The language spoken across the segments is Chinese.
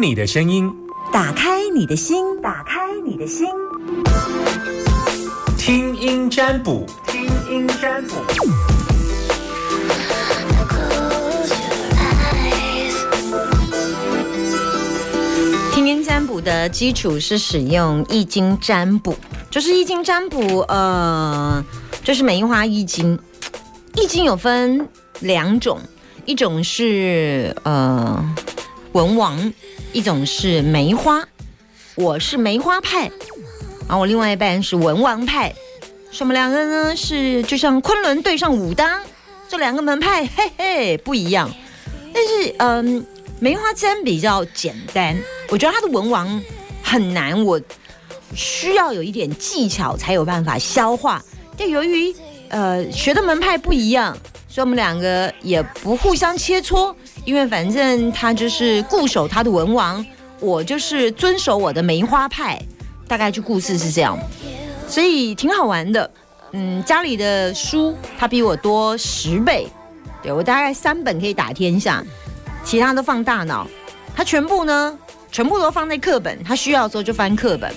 你的声音，打开你的心，打开你的心，听音占卜，听音占卜。听音占卜的基础是使用易经占卜，就是易经占卜，呃，就是梅花易经。易经有分两种，一种是呃文王，一种是梅花。我是梅花派，然后我另外一半是文王派。所以我们两个呢是就像昆仑对上武当，这两个门派 嘿嘿不一样。但是嗯，梅花占比较简单，我觉得它的文王很难，我需要有一点技巧才有办法消化。但由于呃学的门派不一样，所以我们两个也不互相切磋，因为反正他就是固守他的文王，我就是遵守我的梅花派，大概就故事是这样，所以挺好玩的。嗯，家里的书他比我多十倍，对我大概三本可以打天下，其他都放大脑，他全部呢全部都放在课本，他需要的时候就翻课本。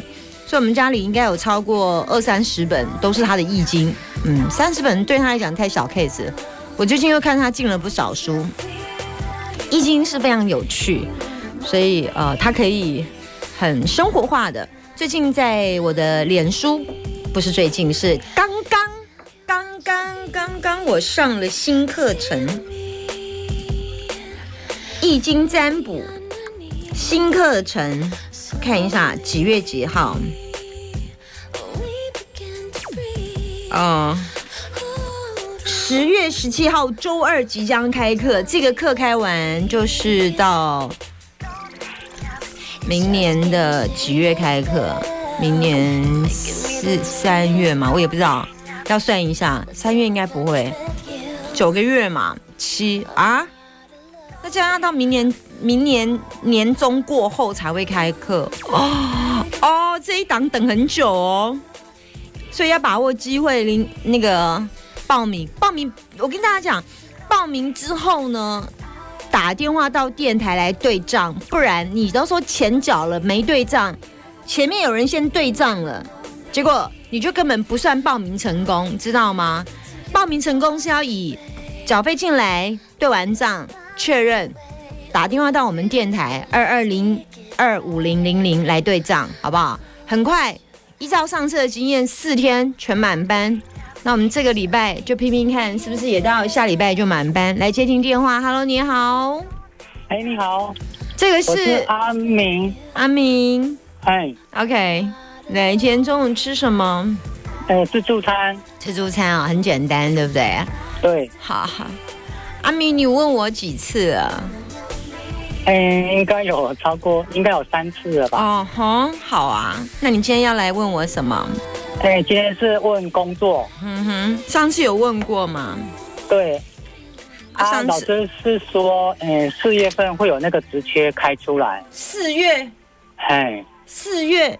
所以我们家里应该有超过二三十本都是他的易经，嗯，三十本对他来讲太小 case。我最近又看他进了不少书，易经是非常有趣，所以呃，他可以很生活化的。最近在我的脸书，不是最近，是刚刚刚刚刚刚我上了新课程，易经占卜新课程，看一下几月几号。哦，十月十七号周二即将开课，这个课开完就是到明年的几月开课？明年四三月嘛，我也不知道，要算一下，三月应该不会，九个月嘛，七啊，那这样要到明年明年年中过后才会开课哦哦，这一档等很久哦。所以要把握机会，领那个报名。报名，我跟大家讲，报名之后呢，打电话到电台来对账，不然你都说钱缴了没对账，前面有人先对账了，结果你就根本不算报名成功，知道吗？报名成功是要以缴费进来对完账确认，打电话到我们电台二二零二五零零零来对账，好不好？很快。依照上次的经验，四天全满班。那我们这个礼拜就拼拼看，是不是也到下礼拜就满班？来接听电话，Hello，你好。哎，你好，这个我是阿明。阿明哎，，OK。来，今天中午吃什么？呃，自助餐。自助餐啊，很简单，对不对？对，好好。阿明，你问我几次了？哎，应该有超过，应该有三次了吧？哦吼，好啊。那你今天要来问我什么？哎，今天是问工作。嗯哼，上次有问过吗？对，啊，老师是说，哎，四月份会有那个职缺开出来。四月，嘿，四月，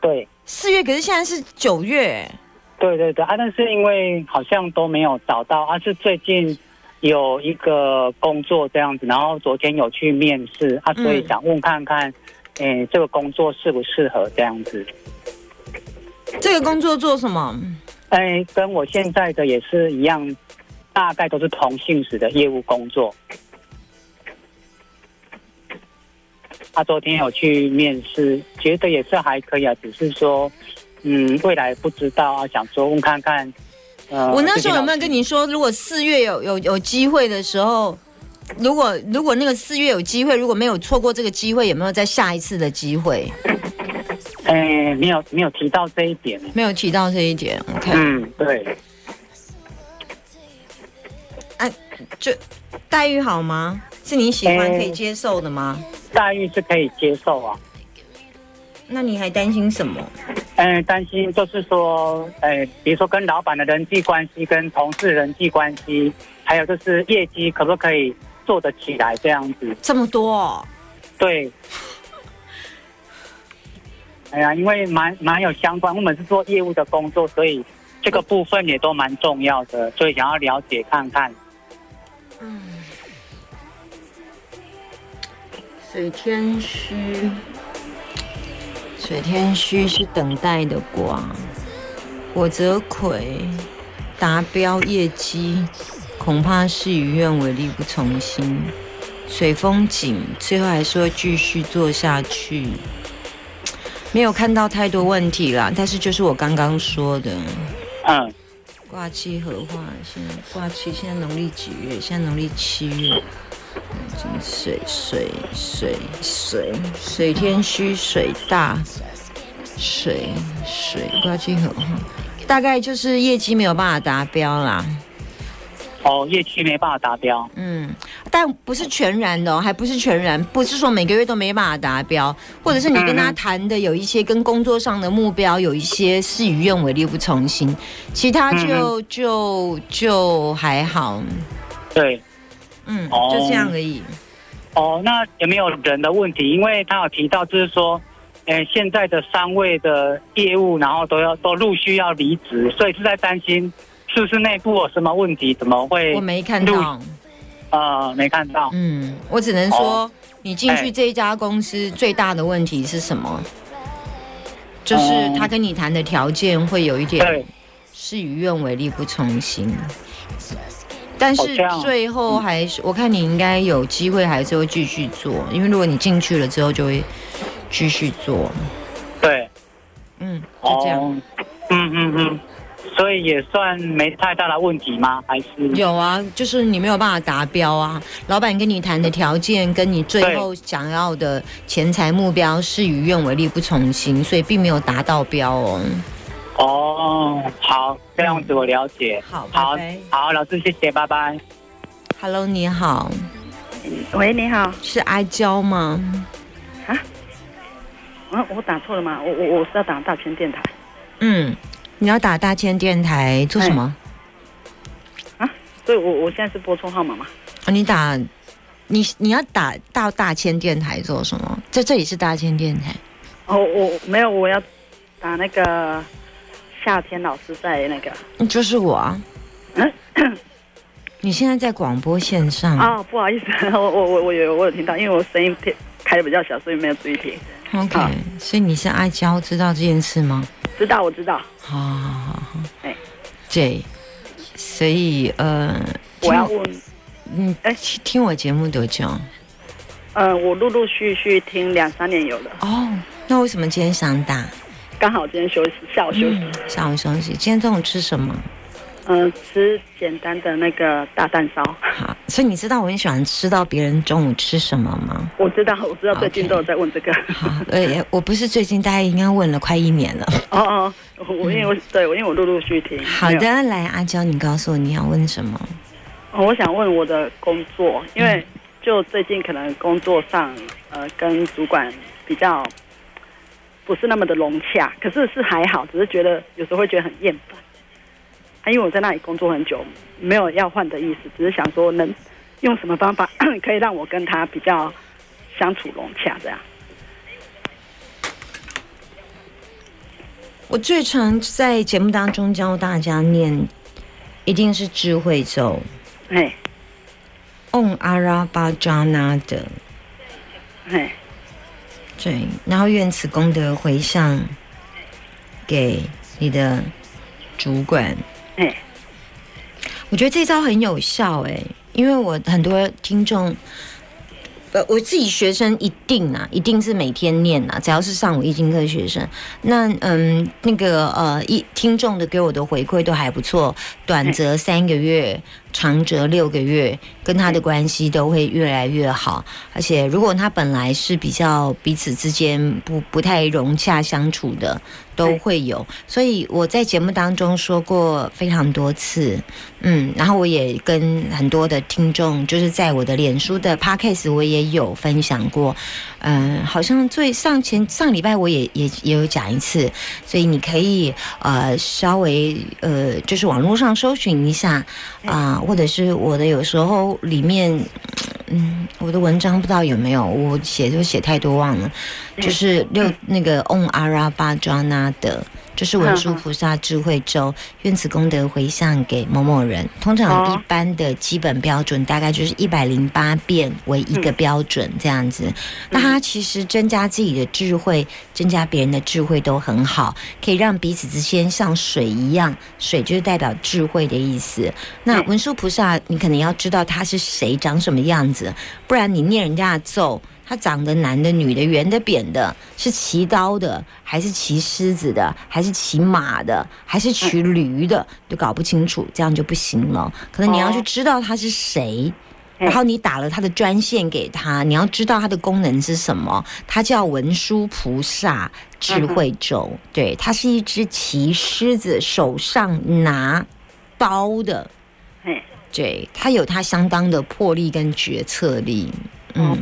对，四月，可是现在是九月。对对对啊，但是因为好像都没有找到，啊，是最近有一个工作这样子，然后昨天有去面试，啊，所以嗯想问看看，哎，这个工作适不适合这样子？这个工作做什么？哎，跟我现在的也是一样，大概都是同性质的业务工作。他昨天有去面试，觉得也是还可以啊，只是说，嗯，未来不知道啊，想说问看看。呃我那时候有没有跟你说，如果四月有有有机会的时候，如果如果那个四月有机会，如果没有错过这个机会，有没有再下一次的机会？哎，没有没有提到这一点。没有提到这一点。OK，、嗯，对，哎就待遇好吗？是你喜欢哎可以接受的吗？待遇是可以接受啊。那你还担心什么？嗯，担心就是说，哎，比如说跟老板的人际关系、跟同事人际关系，还有就是业绩可不可以做得起来这样子？这么多、哦，对。哎呀，因为蛮蛮有相关，我们是做业务的工作，所以这个部分也都蛮重要的，所以想要了解看看。嗯水天虚，水天虚是等待的卦。我则魁达标业绩，恐怕事与愿违，力不从心。水风景，最后还是会继续做下去。没有看到太多问题啦，但是就是我刚刚说的，嗯，卦气合化，现在卦气现在农历几月？现在农历七月。金水水水水水天虚水大水水卦气合化，大概就是业绩没有办法达标啦。哦，业绩没办法达标。嗯，但不是全然的、哦，还不是全然，不是说每个月都没办法达标，或者是你跟他谈的有一些跟工作上的目标有一些事与愿违，力不从心，其他就、就就还好，对，嗯，哦就这样而已。哦，那有没有人的问题？因为他有提到，就是说，呃，现在的三位的业务，然后都要都陆续要离职，所以是在担心是不是内部有什么问题？怎么会？我没看到，呃，没看到。嗯，我只能说，哦你进去哎这一家公司最大的问题是什么？就是哦他跟你谈的条件会有一点对，事与愿违，力不从心。但是最后还是，我看你应该有机会还是会继续做，因为如果你进去了之后就会继续做。对，嗯，就这样。哦，嗯嗯嗯，所以也算没太大的问题吗？还是？有啊，就是你没有办法达标啊。老板跟你谈的条件，跟你最后想要的钱财目标事与愿违，力不从心，所以并没有达到标哦。哦，好，这样子我了解。好好好，老师谢谢，拜拜。Hello，你好，喂，你好，是阿娇吗？啊，我打错了吗？我我我是要打大千电台嗯，你要打大千电台做什么？啊，所以我我现在是拨错号码嘛？哦，你打你你要打到大千电台做什么？在这里是大千电台。哦，我没有，我要打那个夏天老师在那个就是我啊。嗯你现在在广播线上啊、不好意思，我我我我有我有听到，因为我声音听开的比较小，所以没有注意听。，OK，好所以你是阿娇，知道这件事吗？知道，我知道，好好好好，哎对，所以呃，我要问，嗯，哎听听我节目多久？呃，我陆陆续续听两三年有了，哦，那为什么今天想打？刚好今天休息，下午休息，嗯，下午休息。今天中午吃什么？嗯、吃简单的那个大蛋烧。好，所以你知道我很喜欢吃到别人中午吃什么吗？我知道，我知道，最近都有在问这个。好，呃，我不是最近，大概应该问了快一年了。哦哦，我因为我对我因为我陆陆续续听。好的，来阿娇，你告诉我你要问什么？哦我想问我的工作，因为就最近可能工作上，呃，跟主管比较不是那么的融洽，可是是还好，只是觉得有时候会觉得很厌烦。啊，因为我在那里工作很久，没有要换的意思，只是想说能用什么方法 可以让我跟他比较相处融洽，这样。我最常在节目当中教大家念，一定是智慧咒哎，Om 阿拉巴扎那的，哎对，然后愿此功德回向给你的主管。哎我觉得这招很有效哎、因为我很多听众，呃，我自己学生一定啊，一定是每天念啊，只要是上午易经课的学生，那嗯，那个呃，一听众的给我的回馈都还不错，短则三个月，长则六个月，跟他的关系都会越来越好。而且如果他本来是比较彼此之间不不太融洽相处的，都会有。所以我在节目当中说过非常多次，嗯，然后我也跟很多的听众，就是在我的脸书的 podcast 我也有分享过，嗯，好像最上前上礼拜我也也也有讲一次，所以你可以呃稍微呃就是网络上搜寻一下啊、或者是我的有时候里面。嗯，我的文章不知道有没有，我写就写太多忘了。就是六那个 On 阿拉巴抓那的就是文殊菩萨智慧咒，愿此功德回向给某某人。通常一般的基本标准大概就是一百零八遍为一个标准这样子。那它其实增加自己的智慧，增加别人的智慧都很好，可以让彼此之间像水一样，水就是代表智慧的意思。那文殊菩萨，你可能要知道他是谁，长什么样子，不然你念人家的咒。他长得男的、女的、圆的、扁的，是骑刀的，还是骑狮子的，还是骑马的，还是骑驴的，就搞不清楚，这样就不行了。可能你要去哦知道他是谁，嗯然后你打了他的专线给他，你要知道他的功能是什么。他叫文殊菩萨智慧咒，对，他是一只骑狮子，手上拿刀的，嘿，对，他有他相当的魄力跟决策力，嗯。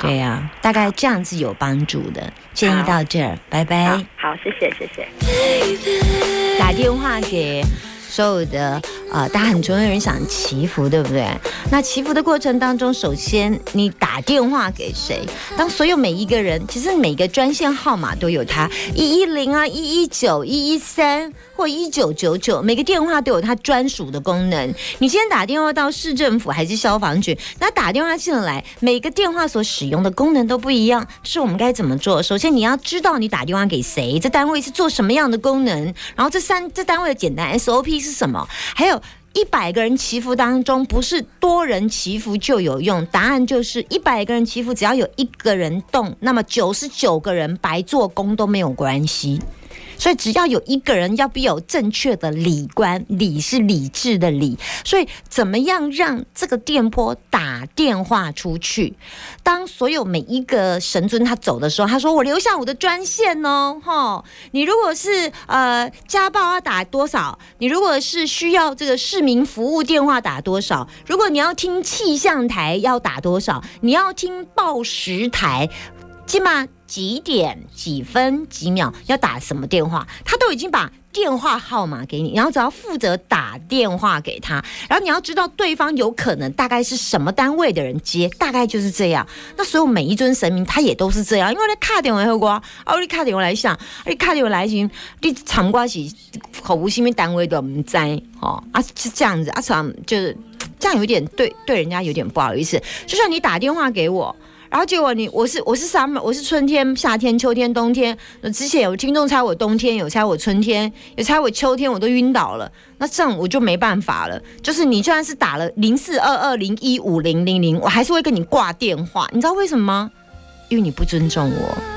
对呀、大概这样子有帮助的。建议到这儿，拜拜。好，好，谢谢，谢谢。打电话给所有的呃，大家很多人想祈福，对不对？那祈福的过程当中，首先你打电话给谁？当所有每一个人，其实每个专线号码都有它，一一零啊，一一九、一一三或一九九九，每个电话都有它专属的功能。你今天打电话到市政府还是消防局，那打电话进来，每个电话所使用的功能都不一样。是我们该怎么做？首先你要知道你打电话给谁，这单位是做什么样的功能，然后这三这单位的简单 SOP 是什么，还有。一百个人祈福当中，不是多人祈福就有用，答案就是一百个人祈福，只要有一个人动，那么九十九个人白做工都没有关系。所以只要有一个人要必有正确的理观，理是理智的理。所以怎么样让这个电波打电话出去？当所有每一个神尊他走的时候，他说：“我留下我的专线哦，哈，你如果是呃家暴要打多少？你如果是需要这个市民服务电话打多少？如果你要听气象台要打多少？你要听报时台。”起码几点几分几秒要打什么电话，他都已经把电话号码给你，然后只要负责打电话给他，然后你要知道对方有可能大概是什么单位的人接，大概就是这样。那所有每一尊神明他也都是这样，因为你卡电话后瓜，啊你卡电话来想，你卡电话来行，你参瓜是服务什么单位都唔知哦啊是这样子啊，常就是这样有点对对人家有点不好意思，就算你打电话给我。然后结果你我是我是 summer，我是春天、夏天、秋天、冬天。之前有听众猜我冬天，有猜我春天，有猜我秋天，我都晕倒了。那这样我就没办法了。就是你就算是打了零四二二零一五零零零，我还是会跟你挂电话。你知道为什么吗？因为你不尊重我。